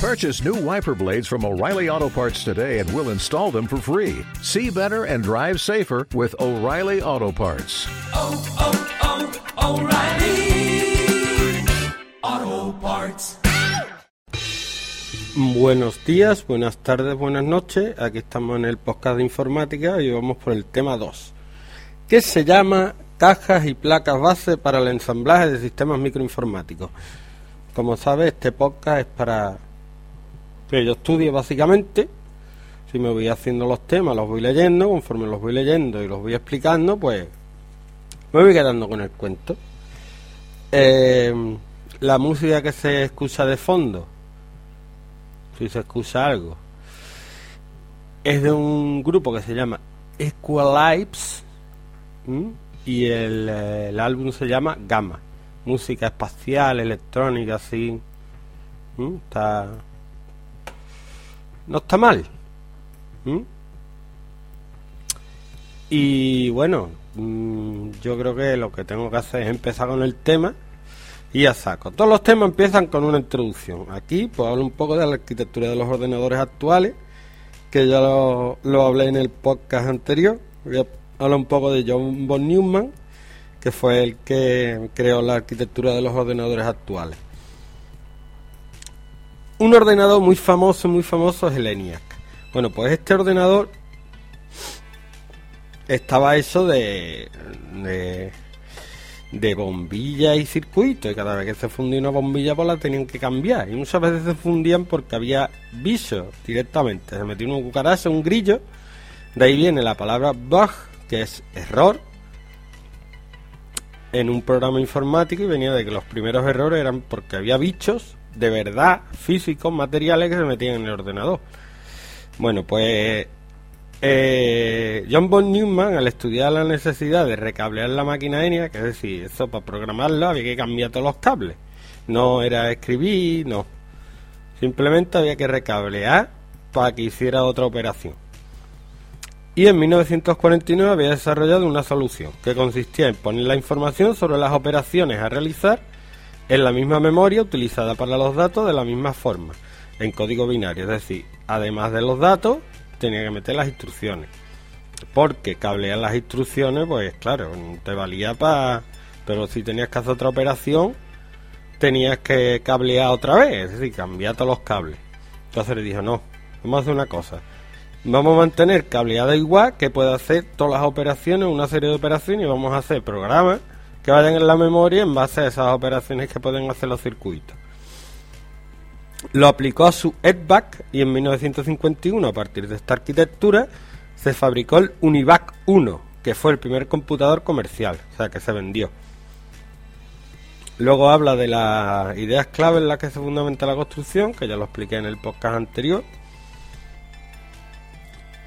Purchase new wiper blades from O'Reilly Auto Parts today and we'll install them for free. See better and drive safer with O'Reilly Auto Parts. oh, oh, O'Reilly Auto Parts. Buenos días, buenas tardes, buenas noches. Aquí estamos en el podcast de informática y vamos por el tema 2, que se llama cajas y placas base para el ensamblaje de sistemas microinformáticos. Como sabes, este podcast es para que yo estudie básicamente. Si me voy haciendo los temas, los voy leyendo, conforme los voy leyendo y los voy explicando, pues me voy quedando con el cuento. Eh, la música que se escucha de fondo si se escucha algo. Es de un grupo que se llama Equalips ¿m? y el, eh, el álbum se llama Gamma. Música espacial, electrónica, así. Está. No está mal. ¿m? Y bueno, mm, yo creo que lo que tengo que hacer es empezar con el tema y ya saco. Todos los temas empiezan con una introducción. Aquí pues hablo un poco de la arquitectura de los ordenadores actuales, que ya lo, lo hablé en el podcast anterior. Voy a hablar un poco de John von Neumann, que fue el que creó la arquitectura de los ordenadores actuales. Un ordenador muy famoso, muy famoso es el ENIAC. Bueno, pues este ordenador estaba hecho de, de de bombilla y circuito y cada vez que se fundía una bombilla pues la tenían que cambiar y muchas veces se fundían porque había bichos directamente se metió una cucaracha un grillo de ahí viene la palabra bug que es error en un programa informático y venía de que los primeros errores eran porque había bichos de verdad físicos materiales que se metían en el ordenador bueno pues eh, John von Neumann, al estudiar la necesidad de recablear la máquina ENIAC, es decir, eso para programarlo había que cambiar todos los cables. No era escribir, no. Simplemente había que recablear para que hiciera otra operación. Y en 1949 había desarrollado una solución que consistía en poner la información sobre las operaciones a realizar en la misma memoria utilizada para los datos de la misma forma, en código binario. Es decir, además de los datos, tenía que meter las instrucciones. Porque cablear las instrucciones, pues claro, te valía para... Pero si tenías que hacer otra operación, tenías que cablear otra vez, es decir, cambiar todos los cables. Entonces le dijo, no, vamos a hacer una cosa. Vamos a mantener cableado igual, que pueda hacer todas las operaciones, una serie de operaciones, y vamos a hacer programas que vayan en la memoria en base a esas operaciones que pueden hacer los circuitos lo aplicó a su EDVAC y en 1951, a partir de esta arquitectura, se fabricó el Univac 1, que fue el primer computador comercial, o sea, que se vendió. Luego habla de las ideas clave en las que se fundamenta la construcción, que ya lo expliqué en el podcast anterior.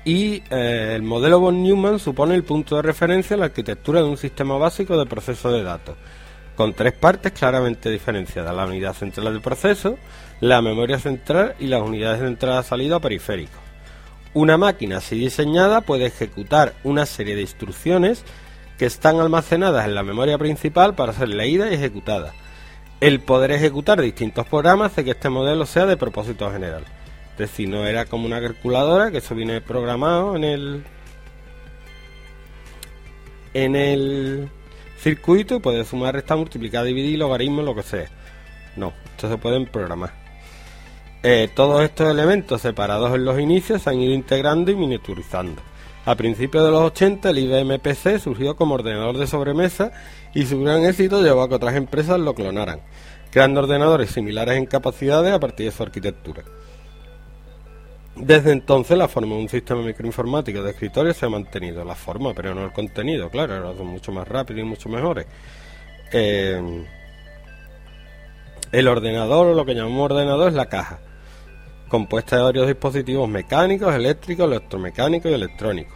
Y eh, el modelo von Neumann supone el punto de referencia en la arquitectura de un sistema básico de proceso de datos, con tres partes claramente diferenciadas: la unidad central del proceso, la memoria central y las unidades de entrada-salida periféricos. Una máquina así diseñada puede ejecutar una serie de instrucciones que están almacenadas en la memoria principal para ser leídas y ejecutadas. El poder ejecutar distintos programas hace que este modelo sea de propósito general. Es decir, no era como una calculadora, que eso viene programado en el en el circuito puede sumar, restar, multiplicar, dividir, logaritmos, lo que sea. No, esto se pueden programar. Eh, todos estos elementos separados en los inicios se han ido integrando y miniaturizando. A principios de los 80 el IBM PC surgió como ordenador de sobremesa y su gran éxito llevó a que otras empresas lo clonaran, creando ordenadores similares en capacidades a partir de su arquitectura. Desde entonces la forma de un sistema microinformático de escritorio se ha mantenido, la forma, pero no el contenido, claro, ahora son mucho más rápidos y mucho mejores. Eh, el ordenador, o lo que llamamos ordenador, es la caja compuesta de varios dispositivos mecánicos, eléctricos, electromecánicos y electrónicos.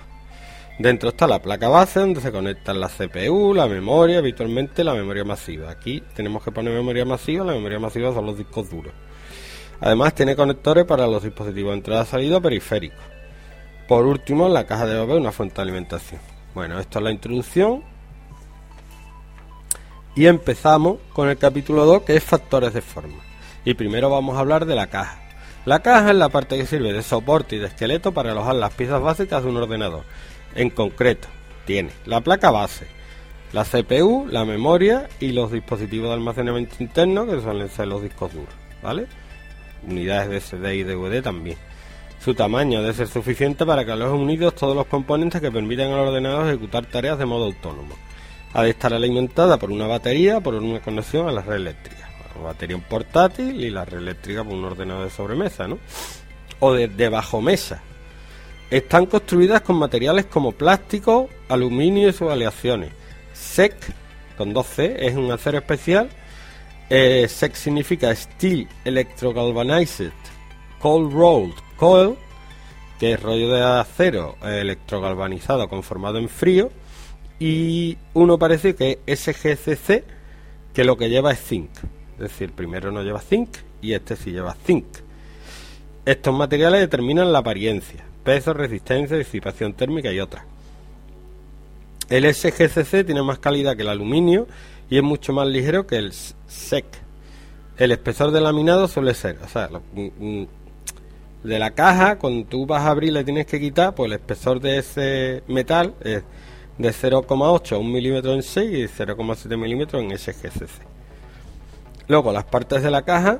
Dentro está la placa base donde se conectan la CPU, la memoria, habitualmente la memoria masiva. Aquí tenemos que poner memoria masiva, la memoria masiva son los discos duros. Además tiene conectores para los dispositivos de entrada-salida periféricos. Por último, la caja de bebé una fuente de alimentación. Bueno, esto es la introducción. Y empezamos con el capítulo 2 que es factores de forma. Y primero vamos a hablar de la caja. La caja es la parte que sirve de soporte y de esqueleto para alojar las piezas básicas de un ordenador. En concreto, tiene la placa base, la CPU, la memoria y los dispositivos de almacenamiento interno que suelen ser los discos duros, ¿vale? Unidades de CD y DVD también. Su tamaño debe ser suficiente para que alojen unidos todos los componentes que permitan al ordenador ejecutar tareas de modo autónomo. Ha de estar alimentada por una batería por una conexión a la red eléctrica. Una batería portátil y la red eléctrica por un ordenador de sobremesa, ¿no? O de, de bajo mesa. Están construidas con materiales como plástico, aluminio y sus aleaciones. SEC, con 2C, es un acero especial. Eh, SEC significa Steel Electrogalvanized Cold Rolled Coil, que es rollo de acero electrogalvanizado conformado en frío. Y uno parece que es SGCC, que lo que lleva es zinc. Es decir, primero no lleva zinc y este sí lleva zinc. Estos materiales determinan la apariencia, peso, resistencia, disipación térmica y otras. El SGCC tiene más calidad que el aluminio y es mucho más ligero que el SEC. El espesor de laminado suele ser, o sea, de la caja, cuando tú vas a abrir le tienes que quitar, pues el espesor de ese metal es de 0,8 a 1 milímetro en 6 y 0,7 milímetros en SGCC. Luego, las partes de la caja,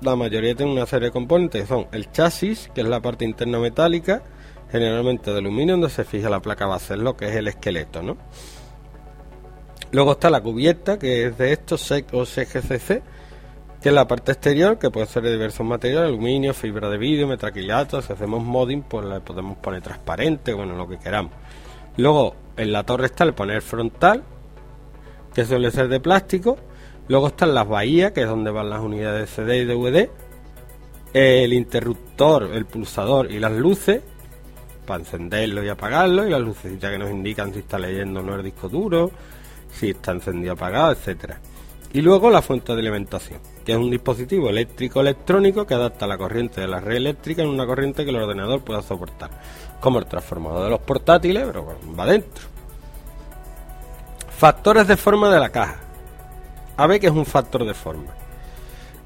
la mayoría tienen una serie de componentes son el chasis, que es la parte interna metálica, generalmente de aluminio, donde se fija la placa base, es lo que es el esqueleto, ¿no? Luego está la cubierta, que es de estos SEC o SGCC, que es la parte exterior, que puede ser de diversos materiales, aluminio, fibra de vidrio, metraquilato, si hacemos modding, pues le podemos poner transparente, bueno, lo que queramos. Luego, en la torre está el panel frontal, que suele ser de plástico. Luego están las bahías, que es donde van las unidades de CD y DVD. El interruptor, el pulsador y las luces, para encenderlo y apagarlo. Y las lucecitas que nos indican si está leyendo o no el disco duro, si está encendido apagado, etcétera. Y luego la fuente de alimentación, que es un dispositivo eléctrico electrónico que adapta la corriente de la red eléctrica en una corriente que el ordenador pueda soportar, como el transformador de los portátiles, pero va dentro. Factores de forma de la caja. A ver qué es un factor de forma.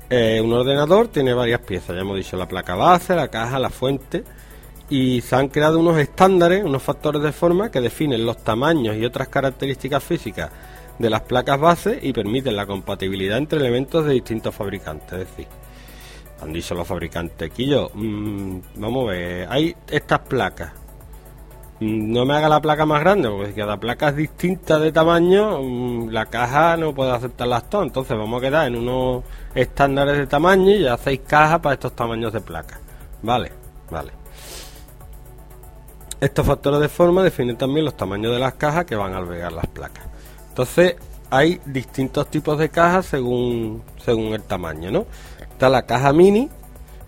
Eh, un ordenador tiene varias piezas, ya hemos dicho la placa base, la caja, la fuente, y se han creado unos estándares, unos factores de forma que definen los tamaños y otras características físicas de las placas base y permiten la compatibilidad entre elementos de distintos fabricantes. Es decir, han dicho los fabricantes, Quillo, mm, vamos a ver, hay estas placas. Mm, No me haga la placa más grande, porque si cada placa es distinta de tamaño, mm, la caja no puede aceptarlas todas. Entonces vamos a quedar en unos estándares de tamaño y ya hacéis cajas para estos tamaños de placas. Vale, vale. Estos factores de forma definen también los tamaños de las cajas que van a albergar las placas. Entonces, hay distintos tipos de cajas según, según el tamaño, ¿no? Está la caja mini,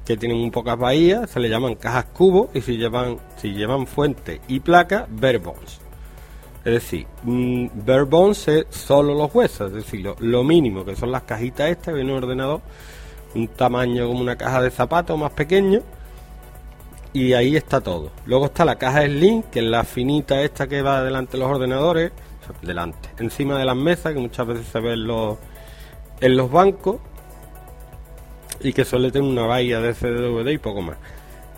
que tiene muy pocas bahías, se le llaman cajas cubo, y si llevan, si llevan fuente y placa, bare bones. Es decir, mm, bare bones es solo los huesos, es decir, lo, lo mínimo, que son las cajitas estas, viene un ordenador, un tamaño como una caja de zapatos más pequeño, y ahí está todo. Luego está la caja Slim, que es la finita esta que va delante de los ordenadores, delante, encima de las mesas, que muchas veces se ve en los, en los bancos, y que suele tener una bahía de CD-DVD y poco más.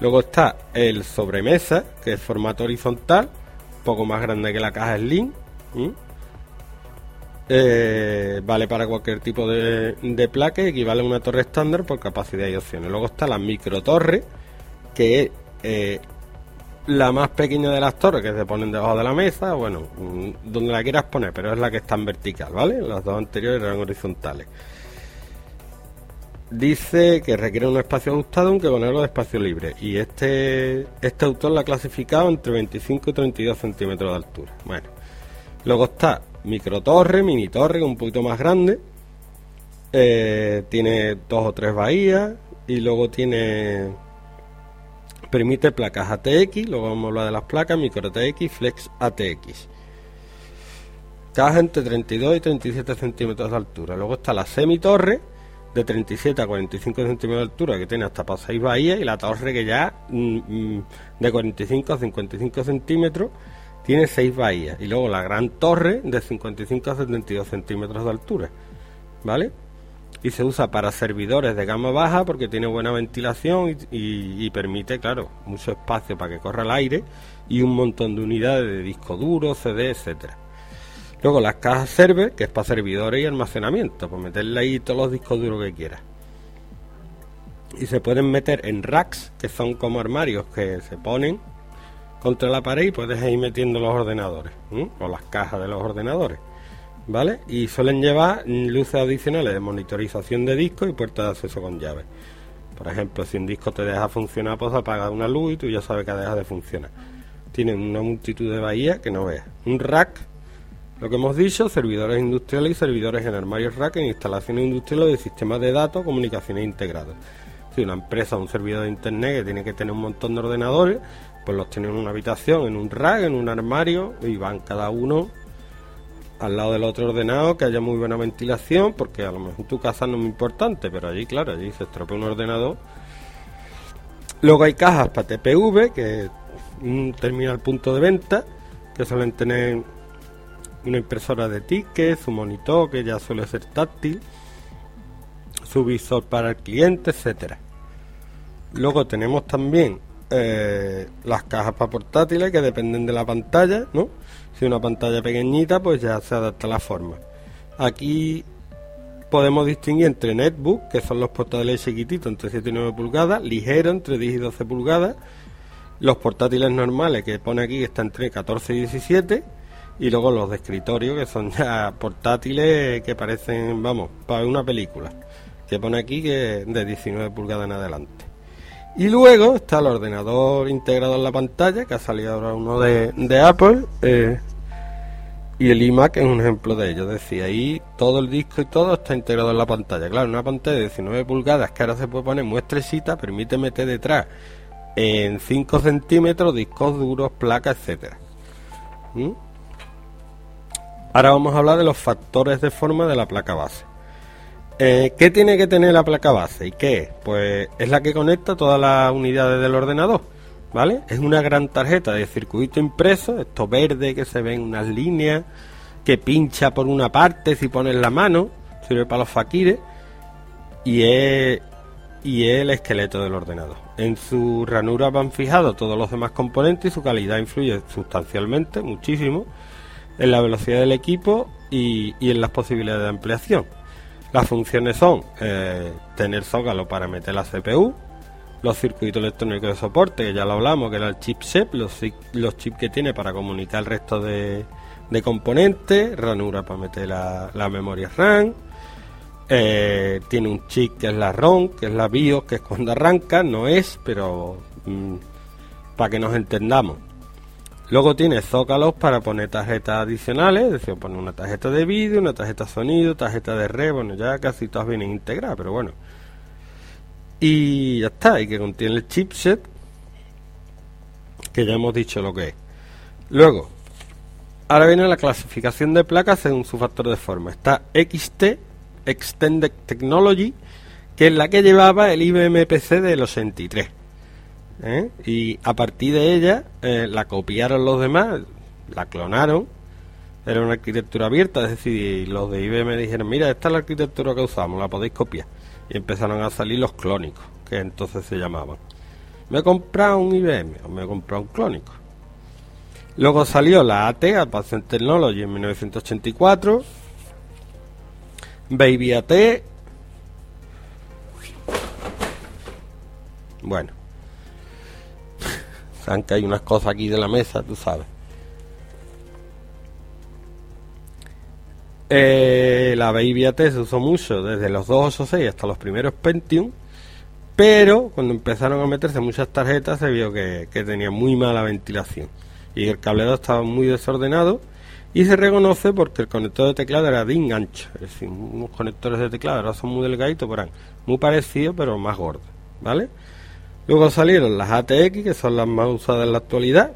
Luego está el sobremesa, que es formato horizontal, poco más grande que la caja Slim. Eh, vale para cualquier tipo de, de placa equivale a una torre estándar por capacidad y opciones. Luego está la micro torre, que eh, la más pequeña de las torres que se ponen debajo de la mesa, bueno, mm, donde la quieras poner, pero es la que está en vertical, ¿vale? Las dos anteriores eran horizontales. Dice que requiere un espacio ajustado aunque algo de espacio libre. Y este, este autor la ha clasificado entre 25 y 32 centímetros de altura. Bueno, luego está micro torre, mini torre, un poquito más grande. Eh, tiene dos o tres bahías. Y luego tiene permite placas ATX, luego vamos a hablar de las placas, micro ATX, flex ATX. Caja entre 32 y 37 centímetros de altura. Luego está la semitorre de 37 a 45 centímetros de altura que tiene hasta para 6 bahías y la torre que ya mm, mm, de 45 a 55 centímetros tiene 6 bahías. Y luego la gran torre de 55 a 72 centímetros de altura. ¿Vale? Y se usa para servidores de gama baja porque tiene buena ventilación y, permite, claro, mucho espacio para que corra el aire y un montón de unidades de disco duro, CD, etcétera. Luego las cajas server, que es para servidores y almacenamiento, pues meterle ahí todos los discos duros que quieras. Y se pueden meter en racks, que son como armarios que se ponen contra la pared y puedes ir metiendo los ordenadores, o las cajas de los ordenadores. ¿Vale? Y suelen llevar luces adicionales de monitorización de discos y puertas de acceso con llave. Por ejemplo, si un disco te deja funcionar, pues apaga una luz y tú ya sabes que ha dejado de funcionar. Tienen una multitud de bahías que no veas. Un rack, lo que hemos dicho, servidores industriales y servidores en armarios rack en instalaciones industriales de sistemas de datos, comunicaciones integradas. Si una empresa un servidor de internet que tiene que tener un montón de ordenadores, pues los tiene en una habitación, en un rack, en un armario y van cada uno al lado del otro ordenado, que haya muy buena ventilación, porque a lo mejor tu casa no es muy importante, pero allí, claro, allí se estropea un ordenador. Luego hay cajas para TPV, que un terminal punto de venta, que suelen tener una impresora de tickets, su monitor, que ya suele ser táctil, su visor para el cliente, etcétera. Luego tenemos también eh, las cajas para portátiles que dependen de la pantalla, ¿no? Si una pantalla pequeñita, pues ya se adapta a la forma. Aquí podemos distinguir entre netbook, que son los portátiles chiquititos entre 7 y 9 pulgadas, ligero entre 10 y 12 pulgadas, los portátiles normales que pone aquí que están entre 14 y 17, y luego los de escritorio que son ya portátiles que parecen, vamos, para una película, que pone aquí que de 19 pulgadas en adelante. Y luego está el ordenador integrado en la pantalla, que ha salido ahora uno de, Apple, eh, y el iMac es un ejemplo de ello. Es decir, ahí todo el disco y todo está integrado en la pantalla. Claro, una pantalla de 19 pulgadas que ahora se puede poner muy estrechita, permite meter detrás en 5 centímetros discos duros, placas, etcétera. ¿Mm? Ahora vamos a hablar de los factores de forma de la placa base. Eh, ¿Qué tiene que tener la placa base y qué es? Pues es la que conecta todas las unidades del ordenador, ¿vale? Es una gran tarjeta de circuito impreso, esto verde que se ven unas líneas, que pincha por una parte si pones la mano, sirve para los faquires, y es, y es el esqueleto del ordenador. En su ranura van fijados todos los demás componentes y su calidad influye sustancialmente, muchísimo, en la velocidad del equipo y en las posibilidades de ampliación. Las funciones son eh, tener zócalo para meter la CPU, los circuitos electrónicos de soporte, que ya lo hablamos, que era el chipset, los, los chips que tiene para comunicar el resto de, de componentes, ranura para meter la, la memoria RAM, eh, tiene un chip que es la ROM, que es la BIOS, que es cuando arranca, no es, pero mm, para que nos entendamos. Luego tiene zócalos para poner tarjetas adicionales, es decir, poner una tarjeta de vídeo, una tarjeta de sonido, tarjeta de red, bueno, ya casi todas vienen integradas, pero bueno. Y ya está, y que contiene el chipset, que ya hemos dicho lo que es. Luego, ahora viene la clasificación de placas según su factor de forma. Está XT, Extended Technology, que es la que llevaba el IBM PC del 83. ¿Eh? Y a partir de ella eh, la copiaron los demás, la clonaron. Era una arquitectura abierta, es decir, los de IBM dijeron, mira, esta es la arquitectura que usamos, la podéis copiar. Y empezaron a salir los clónicos, que entonces se llamaban. Me he comprado un IBM o me he comprado un clónico. Luego salió la AT, Advanced Technology, en 1984. Baby AT. Bueno. Que hay unas cosas aquí de la mesa, tú sabes. Eh, la Baby AT se usó mucho desde los 286 hasta los primeros Pentium, pero cuando empezaron a meterse muchas tarjetas se vio que, tenía muy mala ventilación y el cableado estaba muy desordenado y se reconoce porque el conector de teclado era de engancho, es decir, unos conectores de teclado ahora son muy delgaditos, pero muy parecidos pero más gordos, ¿vale? Luego salieron las ATX, que son las más usadas en la actualidad,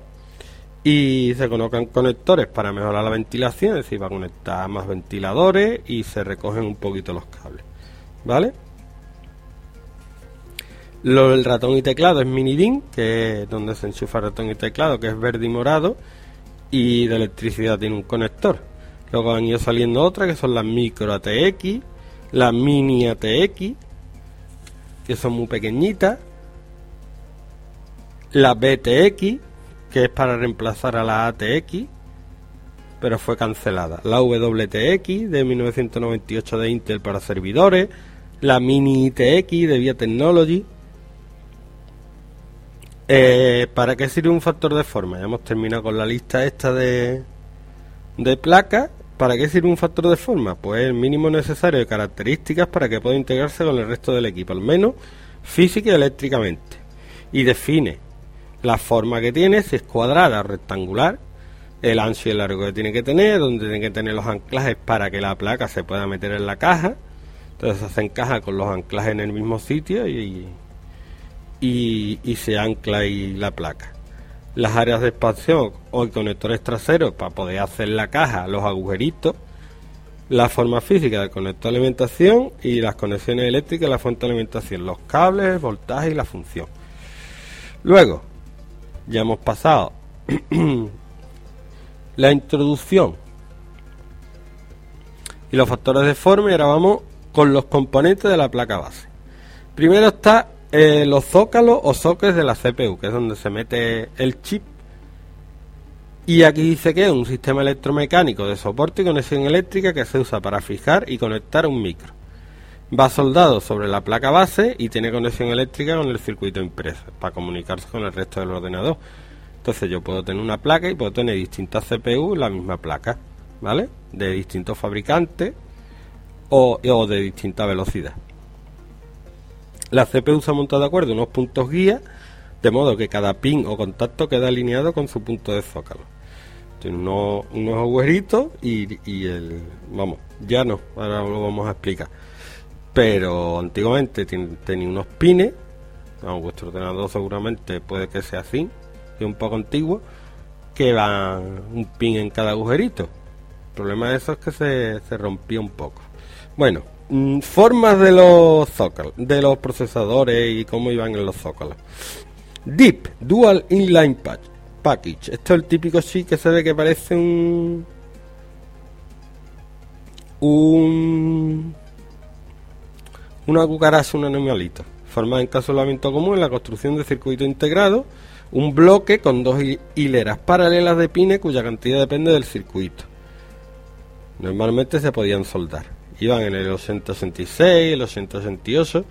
y se colocan conectores para mejorar la ventilación, es decir, para conectar más ventiladores y se recogen un poquito los cables, ¿vale? Lo del ratón y teclado es mini que es donde se enchufa ratón y teclado, que es verde y morado, y de electricidad tiene un conector. Luego han ido saliendo otras que son las micro ATX, la mini ATX, que son muy pequeñitas, la BTX, que es para reemplazar a la ATX, pero fue cancelada, la WTX de 1998 de Intel para servidores, la mini ITX de Via Technology. Eh, ¿Para qué sirve un factor de forma? Ya hemos terminado con la lista esta de, de placas. ¿Para qué sirve un factor de forma? Pues el mínimo necesario de características para que pueda integrarse con el resto del equipo, al menos física y eléctricamente. Y define la forma que tiene, si es cuadrada rectangular, el ancho y el largo que tiene que tener, donde tiene que tener los anclajes para que la placa se pueda meter en la caja. Entonces se encaja con los anclajes en el mismo sitio y, y, y se ancla ahí la placa las áreas de expansión o conectores traseros para poder hacer la caja, los agujeritos, la forma física del conector de alimentación y las conexiones eléctricas de la fuente de alimentación, los cables, el voltaje y la función. Luego, ya hemos pasado la introducción y los factores de forma y ahora vamos con los componentes de la placa base. Primero está eh, los zócalos o sockets de la CPU, que es donde se mete el chip. Y aquí dice que es un sistema electromecánico de soporte y conexión eléctrica que se usa para fijar y conectar un micro. Va soldado sobre la placa base y tiene conexión eléctrica con el circuito impreso para comunicarse con el resto del ordenador. Entonces yo puedo tener una placa y puedo tener distintas CPU en la misma placa, ¿vale? De distintos fabricantes o, de distinta velocidad. La CPU se monta de acuerdo unos puntos guía, de modo que cada pin o contacto queda alineado con su punto de zócalo. Tiene unos, unos agujeritos y, y el... Vamos, ya no, ahora lo vamos a explicar. Pero antiguamente tenía unos pines, vuestro ordenador seguramente puede que sea así, que es un poco antiguo, que van un pin en cada agujerito. El problema de eso es que se, se rompía un poco. Bueno, Mm, formas de los zócalos, de los procesadores y cómo iban en los zócalos. Deep Dual Inline Patch, Package. Esto es el típico chip que se ve que parece un. Un. Una cucaracha, un animalito. Formada en casolamiento común en la construcción de circuito integrado. Un bloque con dos hileras paralelas de pines cuya cantidad depende del circuito. Normalmente se podían soldar iban en el 866, el 868.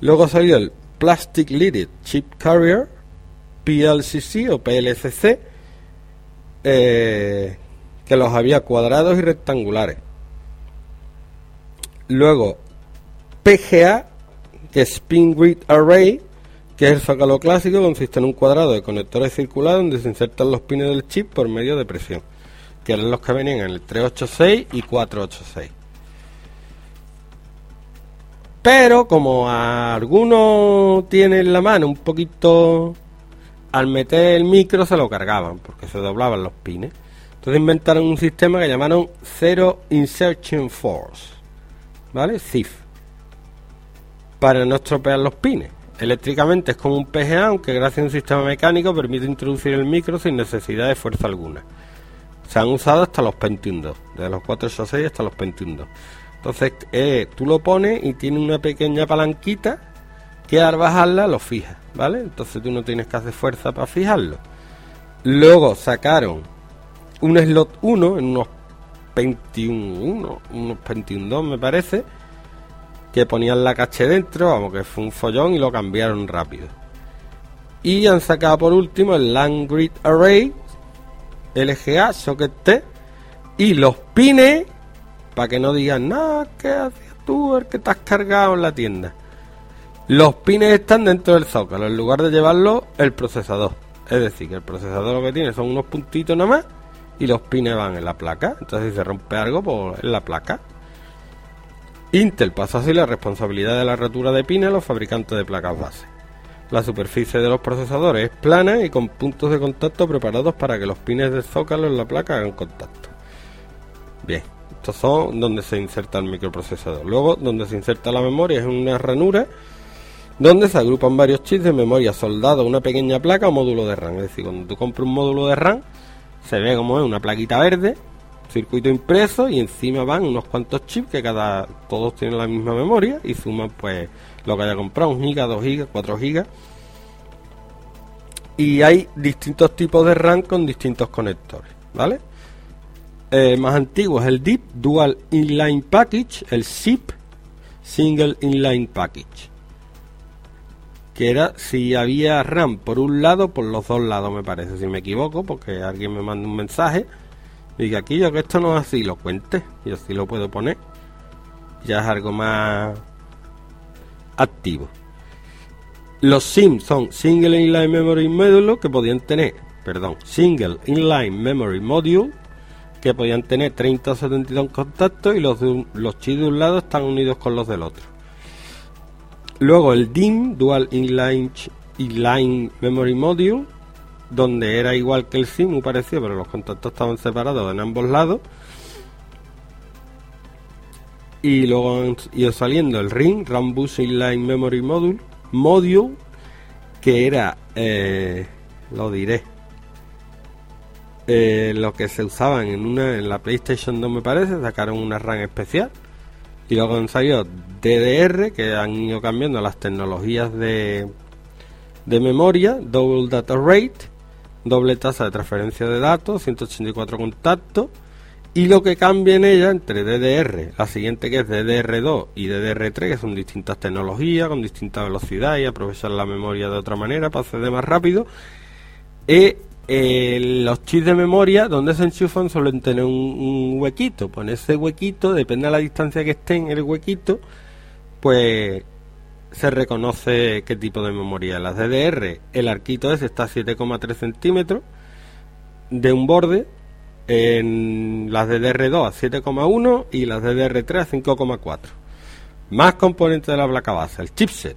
Luego salió el Plastic Lidded Chip Carrier, PLCC o PLCC, eh, que los había cuadrados y rectangulares. Luego PGA, que es Spin Grid Array, que es el zócalo clásico, consiste en un cuadrado de conectores circulares donde se insertan los pines del chip por medio de presión, que eran los que venían en el 386 y 486. Pero como algunos tienen la mano un poquito... Al meter el micro se lo cargaban porque se doblaban los pines. Entonces inventaron un sistema que llamaron Zero Insertion Force. ¿Vale? CIF. Para no estropear los pines. Eléctricamente es como un PGA, aunque gracias a un sistema mecánico permite introducir el micro sin necesidad de fuerza alguna. Se han usado hasta los Pentium 2, desde los 486 hasta los Pentium 2. Entonces eh, tú lo pones y tiene una pequeña palanquita que al bajarla lo fija, ¿vale? Entonces tú no tienes que hacer fuerza para fijarlo. Luego sacaron un slot 1 en unos 21, unos 21 2 me parece, que ponían la caché dentro, vamos, que fue un follón y lo cambiaron rápido. Y han sacado por último el Land Grid Array, LGA, Socket T, y los pines para que no digan, no, ¿qué hacías tú? El que te has cargado en la tienda. Los pines están dentro del zócalo, en lugar de llevarlo el procesador. Es decir, que el procesador lo que tiene son unos puntitos nada más y los pines van en la placa. Entonces, si se rompe algo, pues en la placa. Intel pasa así la responsabilidad de la rotura de pines a los fabricantes de placas base. La superficie de los procesadores es plana y con puntos de contacto preparados para que los pines del zócalo en la placa hagan contacto. Bien, estos son donde se inserta el microprocesador. Luego, donde se inserta la memoria es una ranura donde se agrupan varios chips de memoria soldados a una pequeña placa o módulo de RAM. Es decir, cuando tú compras un módulo de RAM, se ve como es una plaquita verde circuito impreso y encima van unos cuantos chips que cada todos tienen la misma memoria y suman pues lo que haya comprado, un giga, 2 gigas, 4 gigas. Y hay distintos tipos de RAM con distintos conectores, ¿vale? Eh, más antiguo es el DIP, Dual Inline Package, el SIP, Single Inline Package. Que era si había RAM por un lado, por los dos lados, me parece, si me equivoco, porque alguien me manda un mensaje. Y que aquí yo que esto no es así, lo cuente, y así lo puedo poner. Ya es algo más activo. Los SIM son Single Inline Memory Module que podían tener, perdón, Single Inline Memory Module que podían tener 30 o 72 contactos y los, los chips de un lado están unidos con los del otro. Luego el DIM, Dual Inline, Inline Memory Module, donde era igual que el SIM, muy parecido, pero los contactos estaban separados en ambos lados. Y luego han ido saliendo el RIM, RAM Bus Inline Memory Module, Module, que era, eh, lo diré, eh, lo que se usaban en una en la PlayStation 2 me parece, sacaron una RAM especial y luego han salido DDR que han ido cambiando las tecnologías de, de memoria, Double Data Rate, doble tasa de transferencia de datos, 184 contactos y lo que cambia en ella entre DDR, la siguiente que es DDR2 y DDR3 que son distintas tecnologías con distinta velocidad y aprovechar la memoria de otra manera para acceder más rápido y eh, los chips de memoria donde se enchufan suelen tener un, un huequito. Pues en ese huequito, depende de la distancia que esté en el huequito, pues se reconoce qué tipo de memoria. Las DDR, el arquito ese está a 7,3 centímetros de un borde. En las DDR2 a 7,1 y las DDR3 a 5,4. Más componentes de la placa base, el chipset.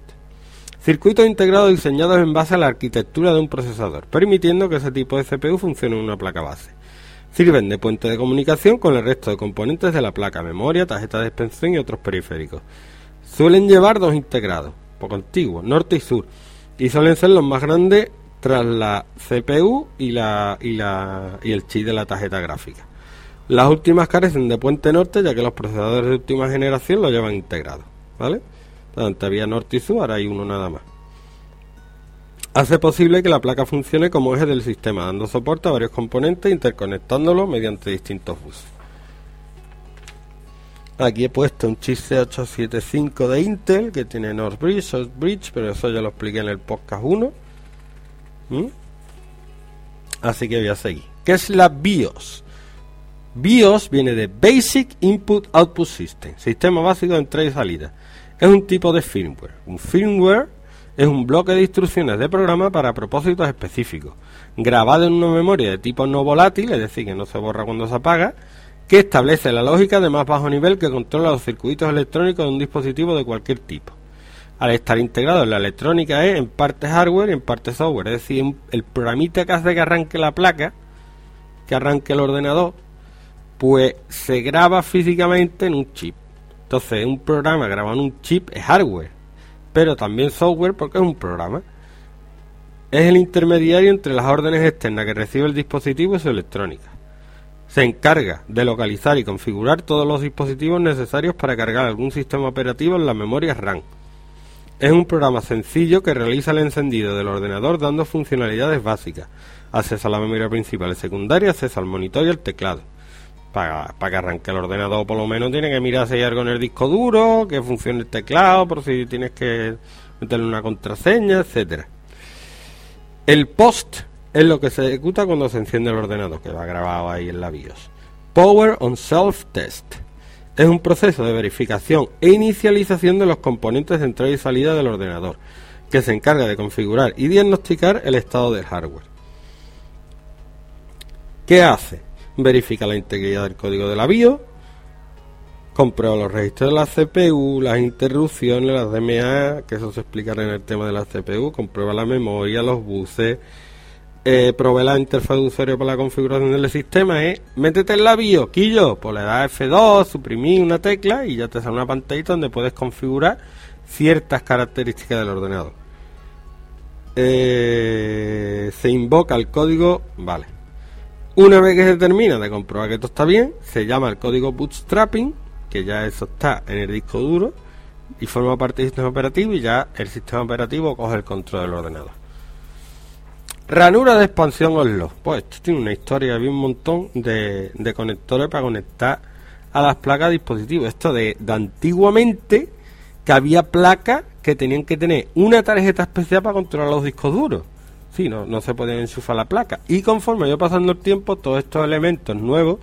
Circuitos integrados diseñados en base a la arquitectura de un procesador, permitiendo que ese tipo de CPU funcione en una placa base. Sirven de puente de comunicación con el resto de componentes de la placa, memoria, tarjeta de expansión y otros periféricos. Suelen llevar dos integrados, poco antiguos, norte y sur, y suelen ser los más grandes tras la CPU y, la, y, la, y el chip de la tarjeta gráfica. Las últimas carecen de puente norte, ya que los procesadores de última generación lo llevan integrado, ¿vale? Había norte y sur, ahora hay uno nada más. Hace posible que la placa funcione como eje del sistema, dando soporte a varios componentes, interconectándolos mediante distintos buses. Aquí he puesto un chip C875 de Intel que tiene North Bridge, South Bridge, pero eso ya lo expliqué en el podcast 1. ¿Mm? Así que voy a seguir. ¿Qué es la BIOS? BIOS viene de Basic Input Output System, sistema básico de entrada y salida. Es un tipo de firmware. Un firmware es un bloque de instrucciones de programa para propósitos específicos, grabado en una memoria de tipo no volátil, es decir, que no se borra cuando se apaga, que establece la lógica de más bajo nivel que controla los circuitos electrónicos de un dispositivo de cualquier tipo. Al estar integrado en la electrónica es en parte hardware y en parte software, es decir, el programita que hace que arranque la placa, que arranque el ordenador, pues se graba físicamente en un chip. Entonces, un programa grabado en un chip es hardware, pero también software porque es un programa. Es el intermediario entre las órdenes externas que recibe el dispositivo y su electrónica. Se encarga de localizar y configurar todos los dispositivos necesarios para cargar algún sistema operativo en la memoria RAM. Es un programa sencillo que realiza el encendido del ordenador dando funcionalidades básicas. Acceso a la memoria principal y secundaria, acceso al monitor y al teclado. Para, para que arranque el ordenador por lo menos tiene que mirar si hay algo en el disco duro, que funcione el teclado, por si tienes que meterle una contraseña, etcétera. El post es lo que se ejecuta cuando se enciende el ordenador, que va grabado ahí en la BIOS. Power on Self Test. Es un proceso de verificación e inicialización de los componentes de entrada y salida del ordenador, que se encarga de configurar y diagnosticar el estado del hardware. ¿Qué hace? Verifica la integridad del código de la BIOS, comprueba los registros de la CPU, las interrupciones, las DMA, que eso se explicará en el tema de la CPU, comprueba la memoria, los buses, eh, la interfaz de usuario para la configuración del sistema, es métete en la BIOS, quillo, pues le das F2, suprimir una tecla y ya te sale una pantallita donde puedes configurar ciertas características del ordenador. Eh, se invoca el código, vale. Una vez que se termina de comprobar que todo está bien, se llama el código bootstrapping, que ya eso está en el disco duro y forma parte del sistema operativo y ya el sistema operativo coge el control del ordenador. Ranura de expansión Oslo. Pues esto tiene una historia, había un montón de, de conectores para conectar a las placas de dispositivos. Esto de, de antiguamente que había placas que tenían que tener una tarjeta especial para controlar los discos duros. Sí, no, no se podía enchufar la placa. Y conforme yo pasando el tiempo, todos estos elementos nuevos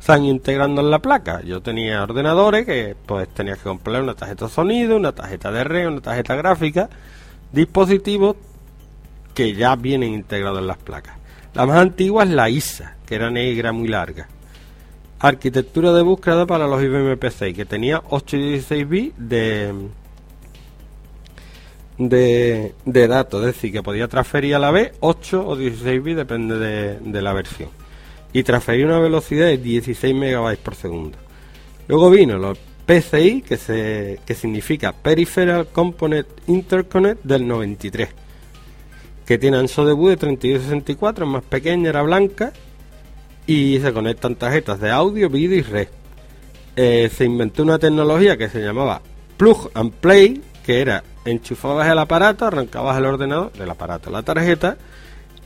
se han integrando en la placa. Yo tenía ordenadores que pues tenía que comprar una tarjeta sonido, una tarjeta de red, una tarjeta gráfica, dispositivos que ya vienen integrados en las placas. La más antigua es la ISA, que era negra muy larga. Arquitectura de búsqueda para los IBM PC, que tenía 8 y 16 bits de, de, datos, es decir, que podía transferir a la vez 8 o 16 bits, depende de, de la versión. Y transferir una velocidad de 16 megabytes por segundo. Luego vino los PCI, que, se, que significa Peripheral Component Interconnect del 93 que tiene ancho de de 3264, es más pequeña, era blanca y se conectan tarjetas de audio, vídeo y red. Eh, se inventó una tecnología que se llamaba Plug and Play, que era enchufabas el aparato, arrancabas el ordenador del aparato, la tarjeta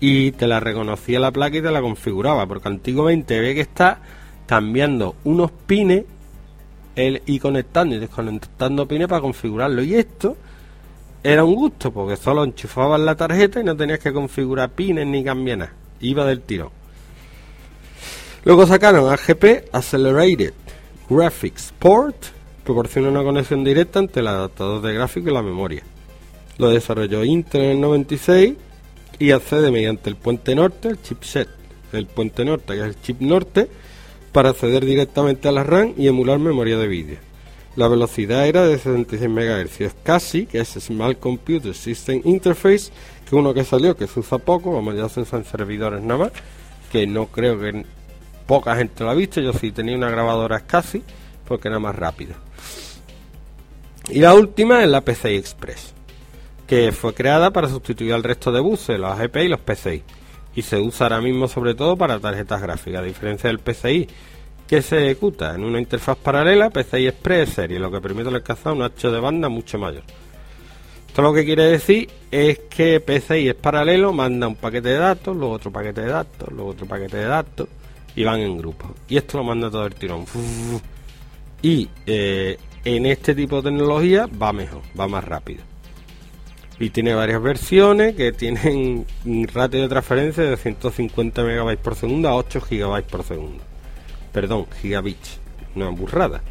y te la reconocía la placa y te la configuraba, porque antiguamente había que estar cambiando unos pines el, y conectando y desconectando pines para configurarlo. Y esto era un gusto, porque solo enchufabas la tarjeta y no tenías que configurar pines ni cambiar nada. Iba del tirón. Luego sacaron AGP, Accelerated Graphics Port, proporciona una conexión directa entre el adaptador de gráfico y la memoria. Lo desarrolló Intel en el 96 y accede mediante el puente norte, el chipset del puente norte, que es el chip norte, para acceder directamente a la RAM y emular memoria de vídeo. La velocidad era de 76 MHz. Casi, que es Small Computer System Interface, que uno que salió, que se usa poco, vamos, ya se usan servidores nada más, que no creo que poca gente lo ha visto. Yo sí tenía una grabadora casi, porque era más rápida. Y la última es la PCI Express, que fue creada para sustituir al resto de buses, los AGP y los PCI. Y se usa ahora mismo sobre todo para tarjetas gráficas, a diferencia del PCI, que se ejecuta en una interfaz paralela PCI Express serie, lo que permite alcanzar un ancho de banda mucho mayor. Esto lo que quiere decir es que PCI es paralelo, manda un paquete de datos, luego otro paquete de datos, luego otro paquete de datos y van en grupo. Y esto lo manda todo el tirón. Y eh, en este tipo de tecnología va mejor, va más rápido. Y tiene varias versiones que tienen un ratio de transferencia de 150 MB por segundo a 8 GB por segundo perdón, gigabits, una burrada.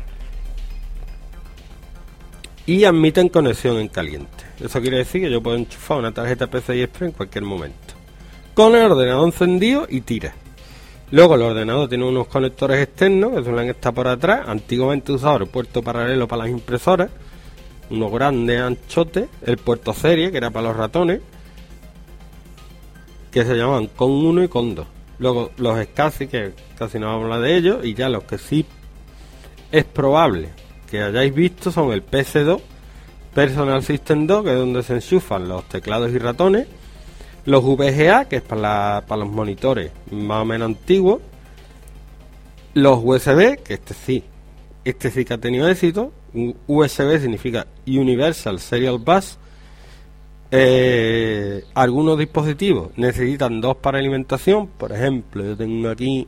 Y admiten conexión en caliente. Eso quiere decir que yo puedo enchufar una tarjeta PCI Express en cualquier momento. Con el ordenador encendido y tira. Luego el ordenador tiene unos conectores externos que suelen estar por atrás, antiguamente usado el puerto paralelo para las impresoras, unos grandes anchotes, el puerto serie que era para los ratones, que se llamaban con 1 y con 2. Luego los SCSI, que casi no vamos a hablar de ellos, y ya los que sí es probable que hayáis visto son el PC2, Personal System 2, que es donde se enchufan los teclados y ratones, los VGA, que es para, para los monitores más o menos antiguos, los USB, que este sí, este sí que ha tenido éxito, USB significa Universal Serial Bus, eh, algunos dispositivos necesitan dos para alimentación, por ejemplo, yo tengo aquí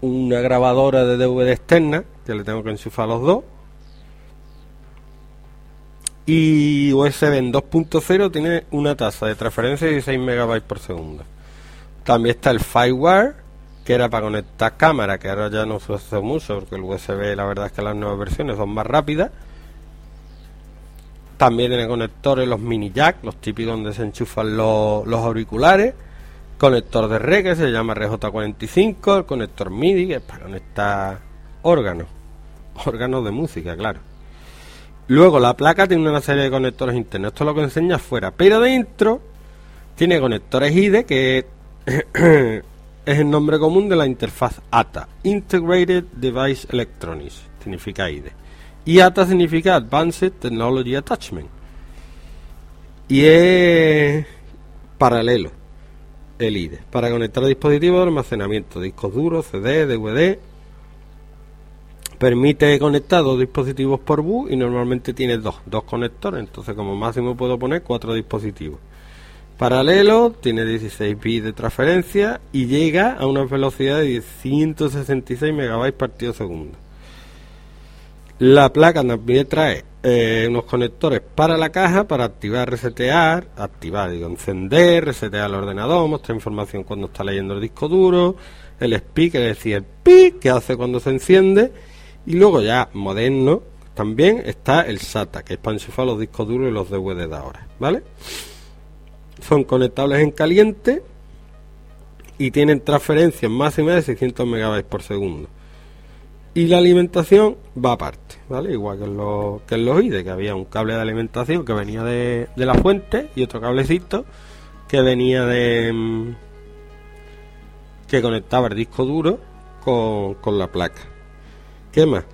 una grabadora de DVD externa que le tengo que enchufar los dos. Y USB en 2.0 tiene una tasa de transferencia de 16 MB por segundo. También está el Firewire, que era para conectar cámara, que ahora ya no se usa mucho porque el USB, la verdad es que las nuevas versiones son más rápidas también tiene conectores, los mini jack, los típicos donde se enchufan los, auriculares. Conector de red que se llama RJ45, el conector MIDI que es para conectar órganos, órganos de música, claro. Luego la placa tiene una serie de conectores internos, esto es lo que enseña afuera, pero dentro tiene conectores IDE que es el nombre común de la interfaz ATA, Integrated Device Electronics, significa IDE. Y ATA significa Advanced Technology Attachment. Y es paralelo. el IDE. Para conectar dispositivos de almacenamiento, discos duros, CD, DVD. Permite conectar dos dispositivos por bus y normalmente tiene dos, dos conectores. Entonces como máximo puedo poner cuatro dispositivos. Paralelo, tiene 16 bits de transferencia y llega a una velocidad de 166 megabytes partido segundo. La placa también trae eh, unos conectores para la caja para activar, resetear, activar, digo, encender, resetear el ordenador, mostrar información cuando está leyendo el disco duro, el speaker, es decir, el pi que hace cuando se enciende, y luego ya moderno también está el SATA, que es para enchufar los discos duros y los DVD de ahora, ¿vale? Son conectables en caliente y tienen transferencias máximas de 600 megabytes por segundo. Y la alimentación va aparte, ¿vale? Igual que en los, que en los IDE, que había un cable de alimentación que venía de, de la fuente y otro cablecito que venía de... mm, que conectaba el disco duro con, con la placa. ¿Qué más?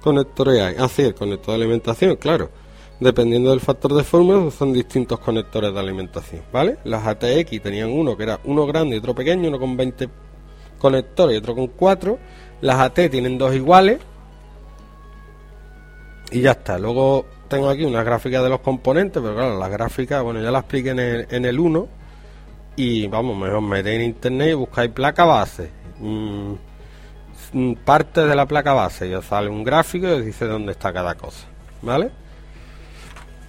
Conectores hay. Ah, sí, el conector de alimentación, claro. Dependiendo del factor de fórmula, son distintos conectores de alimentación, ¿vale? Las ATX tenían uno que era uno grande y otro pequeño, uno con 20 conectores y otro con 4. Las AT tienen dos iguales. Y ya está. Luego tengo aquí una gráfica de los componentes, pero claro, las gráficas, bueno, ya las expliqué en el, en el 1. Y vamos, mejor metéis en internet y buscáis placa base. mm, mm, parte de la placa base. Y os sale un gráfico y os dice dónde está cada cosa. ¿Vale?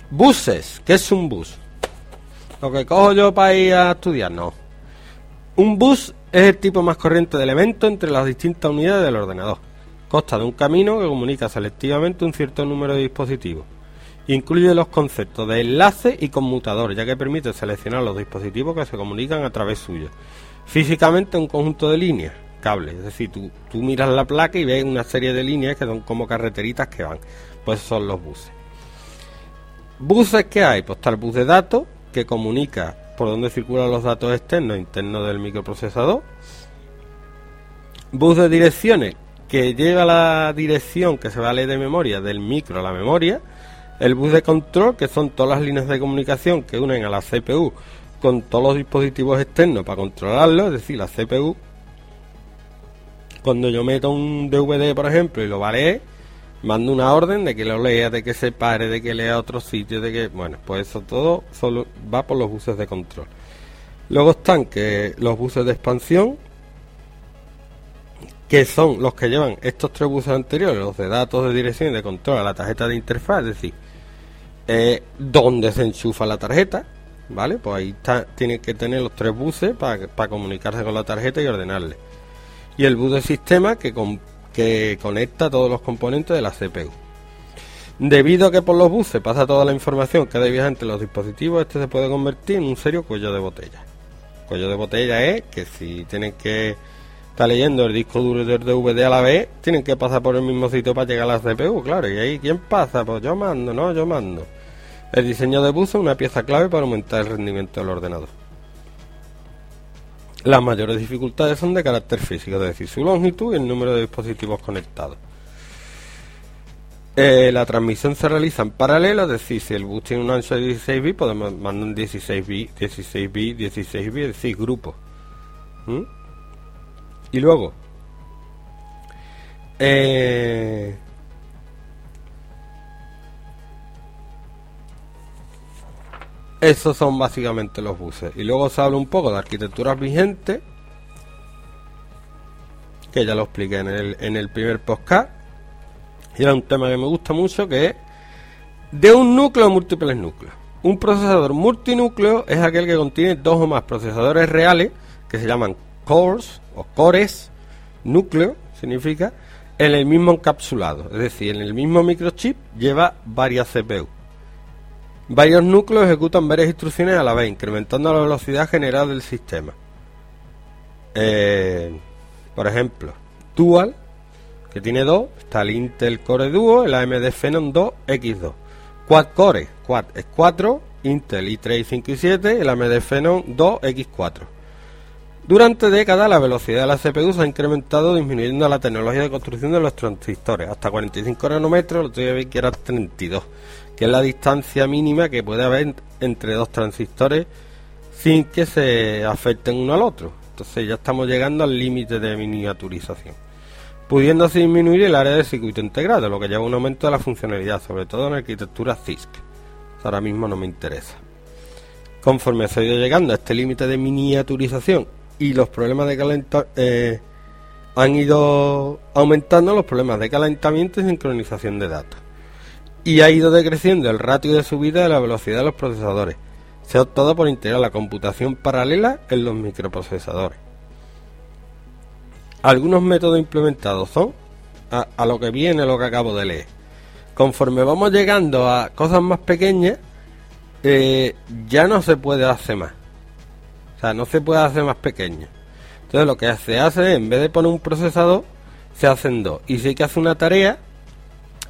Buses. ¿Qué es un bus? Lo que cojo yo para ir a estudiar, no. Un bus es el tipo más corriente de elemento entre las distintas unidades del ordenador. Consta de un camino que comunica selectivamente un cierto número de dispositivos. Incluye los conceptos de enlace y conmutador, ya que permite seleccionar los dispositivos que se comunican a través suyo. Físicamente un conjunto de líneas, cables, es decir, tú, tú miras la placa y ves una serie de líneas que son como carreteritas que van. Pues son los buses. Buses que hay, pues está el bus de datos que comunica por donde circulan los datos externos e internos del microprocesador. Bus de direcciones que lleva la dirección que se va a leer de memoria del micro a la memoria. El bus de control, que son todas las líneas de comunicación que unen a la CPU con todos los dispositivos externos para controlarlo, es decir, la CPU. Cuando yo meto un DVD, por ejemplo, y lo va a leer, mando una orden de que lo lea, de que se pare, de que lea otro sitio, de que, bueno, pues eso todo solo va por los buses de control. Luego están que los buses de expansión, que son los que llevan estos tres buses anteriores, los de datos de dirección y de control a la tarjeta de interfaz, es decir, eh, donde se enchufa la tarjeta, ¿vale? Pues ahí está, tiene que tener los tres buses para comunicarse con la tarjeta y ordenarle. Y el bus de sistema que, con- que conecta todos los componentes de la CPU. Debido a que por los buses pasa toda la información que debe viajar entre los dispositivos, este se puede convertir en un serio cuello de botella. Cuello de botella es que si tienen que estar leyendo el disco duro del DVD a la vez, tienen que pasar por el mismo sitio para llegar a la CPU, claro. Y ahí, ¿quién pasa? Pues yo mando, no, yo mando. El diseño de bus es una pieza clave para aumentar el rendimiento del ordenador. Las mayores dificultades son de carácter físico, es decir, su longitud y el número de dispositivos conectados. Eh, la transmisión se realiza en paralelo, es decir, si el bus tiene un ancho de 16 bits, podemos mandar un 16 bits, 16 bits, 16 bits, es decir, grupos. ¿Mm? Y luego, eh, esos son básicamente los buses. Y luego se habla un poco de arquitecturas vigentes, que ya lo expliqué en el, en el primer podcast. Y era un tema que me gusta mucho, que es de un núcleo a múltiples núcleos. Un procesador multinúcleo es aquel que contiene dos o más procesadores reales, que se llaman cores o cores, núcleo significa, en el mismo encapsulado. Es decir, en el mismo microchip lleva varias CPU. Varios núcleos ejecutan varias instrucciones a la vez, incrementando la velocidad general del sistema. Eh, por ejemplo, Dual, que tiene dos, está el Intel Core Duo, el AMD Phenom 2 X2. Quad Core, Quad es 4, Intel i3, 5 y 7, el AMD Phenom 2 X4. Durante décadas la velocidad de la CPU se ha incrementado disminuyendo la tecnología de construcción de los transistores hasta 45 nanómetros, lo vi que era 32, que es la distancia mínima que puede haber entre dos transistores sin que se afecten uno al otro. Entonces ya estamos llegando al límite de miniaturización. Pudiendo así disminuir el área de circuito integrado, lo que lleva a un aumento de la funcionalidad, sobre todo en arquitectura CISC. Ahora mismo no me interesa. Conforme se ha ido llegando a este límite de miniaturización y los problemas de calentamiento han ido aumentando los problemas de calentamiento y sincronización de datos. Y ha ido decreciendo el ratio de subida de la velocidad de los procesadores. Se ha optado por integrar la computación paralela en los microprocesadores. Algunos métodos implementados son, a, lo que viene lo que acabo de leer, conforme vamos llegando a cosas más pequeñas, eh, ya no se puede hacer más. Sea, no se puede hacer más pequeño. Entonces lo que se hace, en vez de poner un procesador, se hacen dos. Y si hay que hacer una tarea,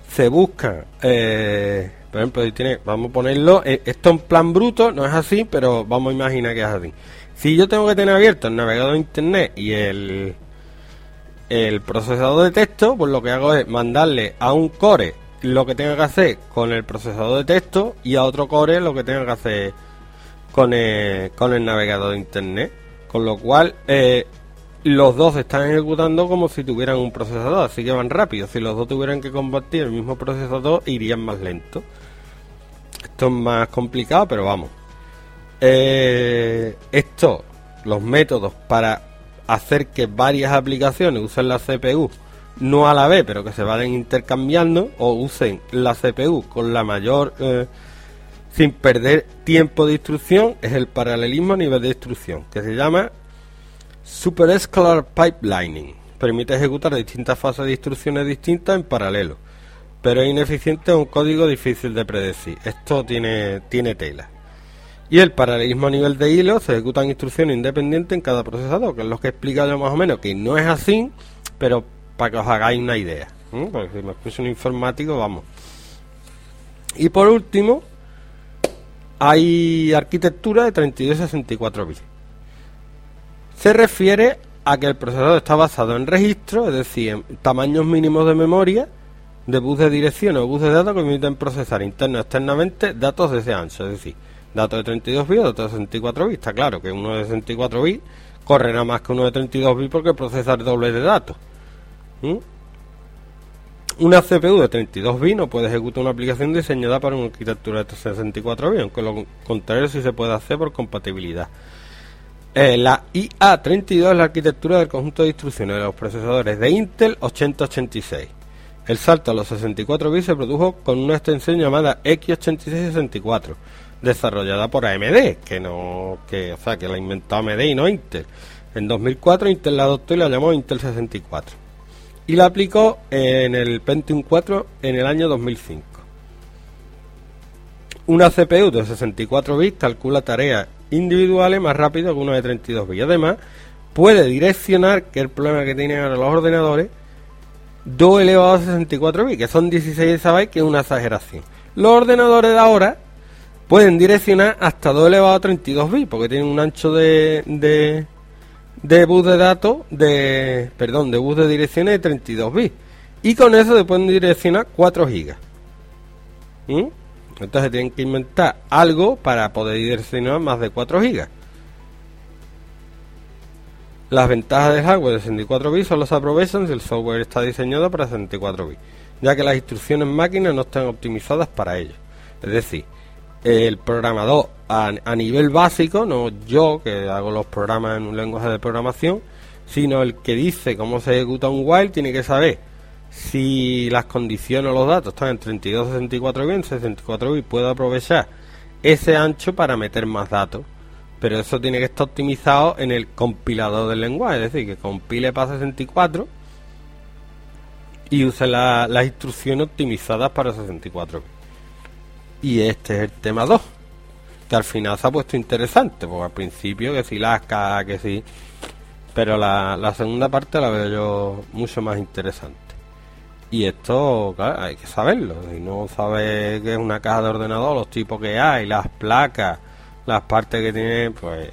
se busca, eh, por ejemplo, vamos a ponerlo, eh, esto en plan bruto, no es así, pero vamos a imaginar que es así. Si yo tengo que tener abierto el navegador de internet y el, el procesador de texto, pues lo que hago es mandarle a un core lo que tenga que hacer con el procesador de texto y a otro core lo que tenga que hacer con el, con el navegador de internet. Con lo cual, eh, los dos están ejecutando como si tuvieran un procesador, así que van rápido. Si los dos tuvieran que compartir el mismo procesador, irían más lento. Esto es más complicado, pero vamos. Eh, esto, los métodos para hacer que varias aplicaciones usen la CPU, no a la vez, pero que se vayan intercambiando, o usen la CPU con la mayor eh, sin perder tiempo de instrucción es el paralelismo a nivel de instrucción, que se llama Superscalar Pipelining. Permite ejecutar distintas fases de instrucciones distintas en paralelo, pero es ineficiente es un código difícil de predecir. Esto tiene, tiene tela. Y el paralelismo a nivel de hilo se ejecutan instrucciones independientes en cada procesador, que es lo que he explicado más o menos, que no es así, pero para que os hagáis una idea. Porque si me escucho un informático, vamos. Y por último, hay arquitectura de 32 y 64 bits. Se refiere a que el procesador está basado en registros, es decir, en tamaños mínimos de memoria, de bus de dirección o bus de datos que permiten procesar interno y externamente datos de ese ancho, es decir, datos de 32 bits o datos de 64 bits. Está claro que uno de 64 bits correrá más que uno de 32 bits porque procesa el doble de datos. Una CPU de 32 bits no puede ejecutar una aplicación diseñada para una arquitectura de 64 bits, aunque lo contrario sí se puede hacer por compatibilidad. Eh, la IA32 es la arquitectura del conjunto de instrucciones de los procesadores de Intel 8086. El salto a los 64 bits se produjo con una extensión llamada X8664, desarrollada por AMD, que no, que, o sea, que la inventó AMD y no Intel. En 2004 Intel la adoptó y la llamó Intel 64 y la aplicó en el Pentium 4 en el año 2005. Una CPU de 64 bits calcula tareas individuales más rápido que una de 32 bits. Además, puede direccionar, que es el problema que tienen ahora los ordenadores, 2 elevado a 64 bits, que son 16 bytes, que es una exageración. Los ordenadores de ahora pueden direccionar hasta 2 elevado a 32 bits, porque tienen un ancho de bus de datos de perdón de bus de direcciones de 32 bits. Y con eso se pueden direccionar 4 gigas. ¿Mm? entonces tienen que inventar algo para poder direccionar más de 4 gigas. Las ventajas del hardware de 64 bits solo se aprovechan si el software está diseñado para 64 bits ya que las instrucciones máquina no están optimizadas para ello. Es decir el programador a, nivel básico, no yo que hago los programas en un lenguaje de programación, sino el que dice cómo se ejecuta un while tiene que saber si las condiciones o los datos están en 32, 64 bits, 64 bits puede aprovechar ese ancho para meter más datos. Pero eso tiene que estar optimizado en el compilador del lenguaje, es decir, que compile para 64 y use las instrucciones optimizadas para 64 bits. Y este es el tema 2 que al final se ha puesto interesante, porque al principio que si lasca, que sí, pero la, segunda parte la veo yo mucho más interesante. Y esto, claro, hay que saberlo. Si no sabes qué es una caja de ordenador, los tipos que hay, las placas, las partes que tiene, pues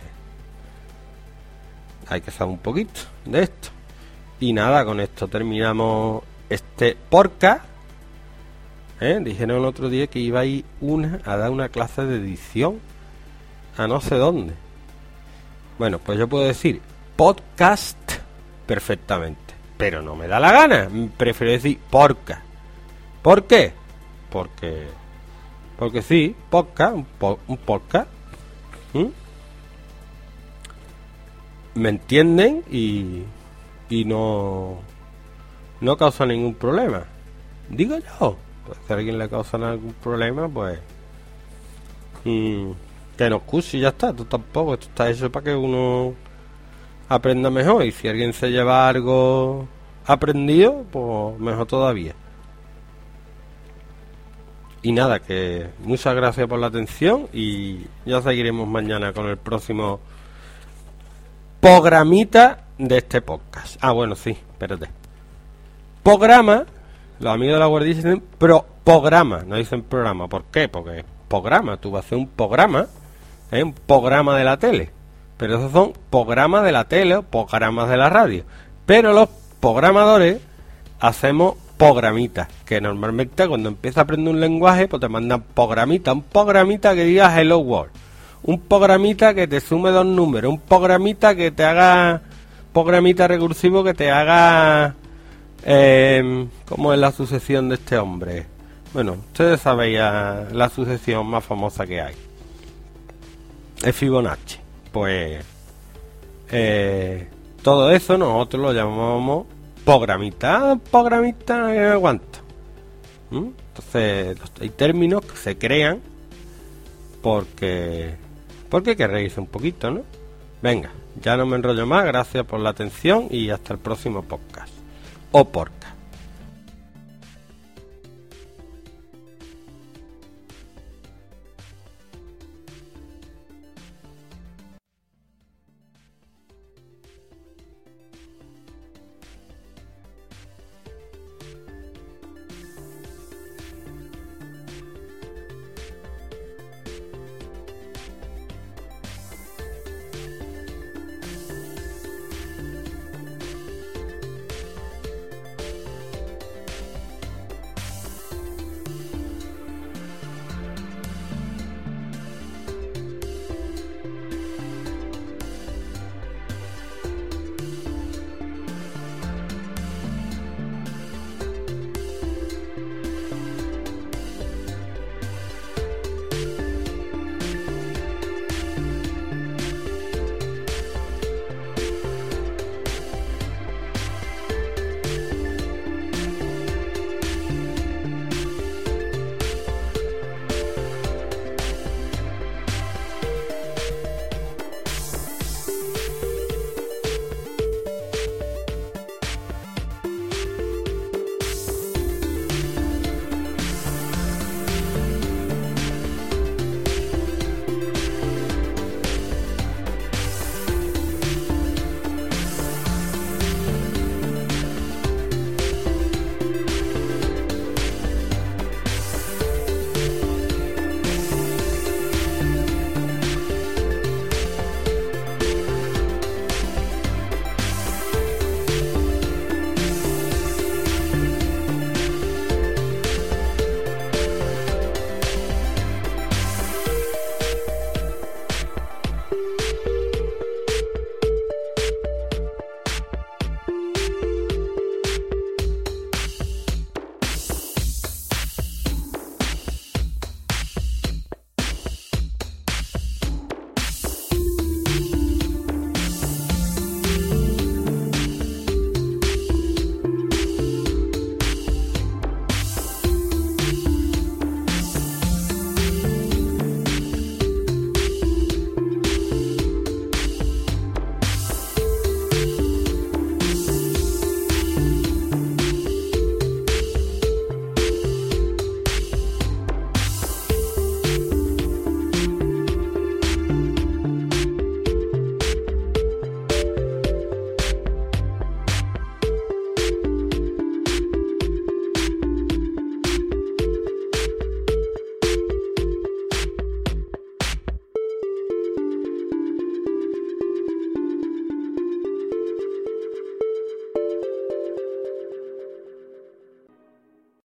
hay que saber un poquito de esto. Y nada, con esto terminamos este podcast. ¿Eh? Dijeron el otro día que iba a ir una a dar una clase de edición a no sé dónde. Bueno, pues yo puedo decir podcast perfectamente, pero no me da la gana. Prefiero decir porca. ¿Por qué? Porque, porque sí, podcast, un, po- un podcast. Me entienden y, y no, no causa ningún problema. Digo yo. Pues si a alguien le causa algún problema, pues mm, que no excuse y ya está. Tú tampoco. Esto está hecho para que uno aprenda mejor. Y si alguien se lleva algo aprendido, pues mejor todavía. Y nada, que muchas gracias por la atención y ya seguiremos mañana con el próximo programita de este podcast. Ah, bueno, sí, espérate. Programa, los amigos de la guardia dicen pro programa, no dicen programa. ¿Por qué? Porque programa, tú vas a hacer un programa, ¿eh? un programa de la tele. Pero esos son programas de la tele o programas de la radio. Pero los programadores hacemos programitas, que normalmente cuando empiezas a aprender un lenguaje, pues te mandan programita, un programita que diga Hello World, un programita que te sume dos números, un programita que te haga, programita recursivo que te haga, eh, ¿cómo es la sucesión de este hombre? Bueno, ustedes sabéis la sucesión más famosa que hay. Es Fibonacci. Pues eh, todo eso nosotros lo llamamos programita, programita que me aguanto. ¿Mm? Entonces hay términos que se crean porque porque hay que reírse un poquito, ¿no? Venga, ya no me enrollo más, gracias por la atención y hasta el próximo podcast. O.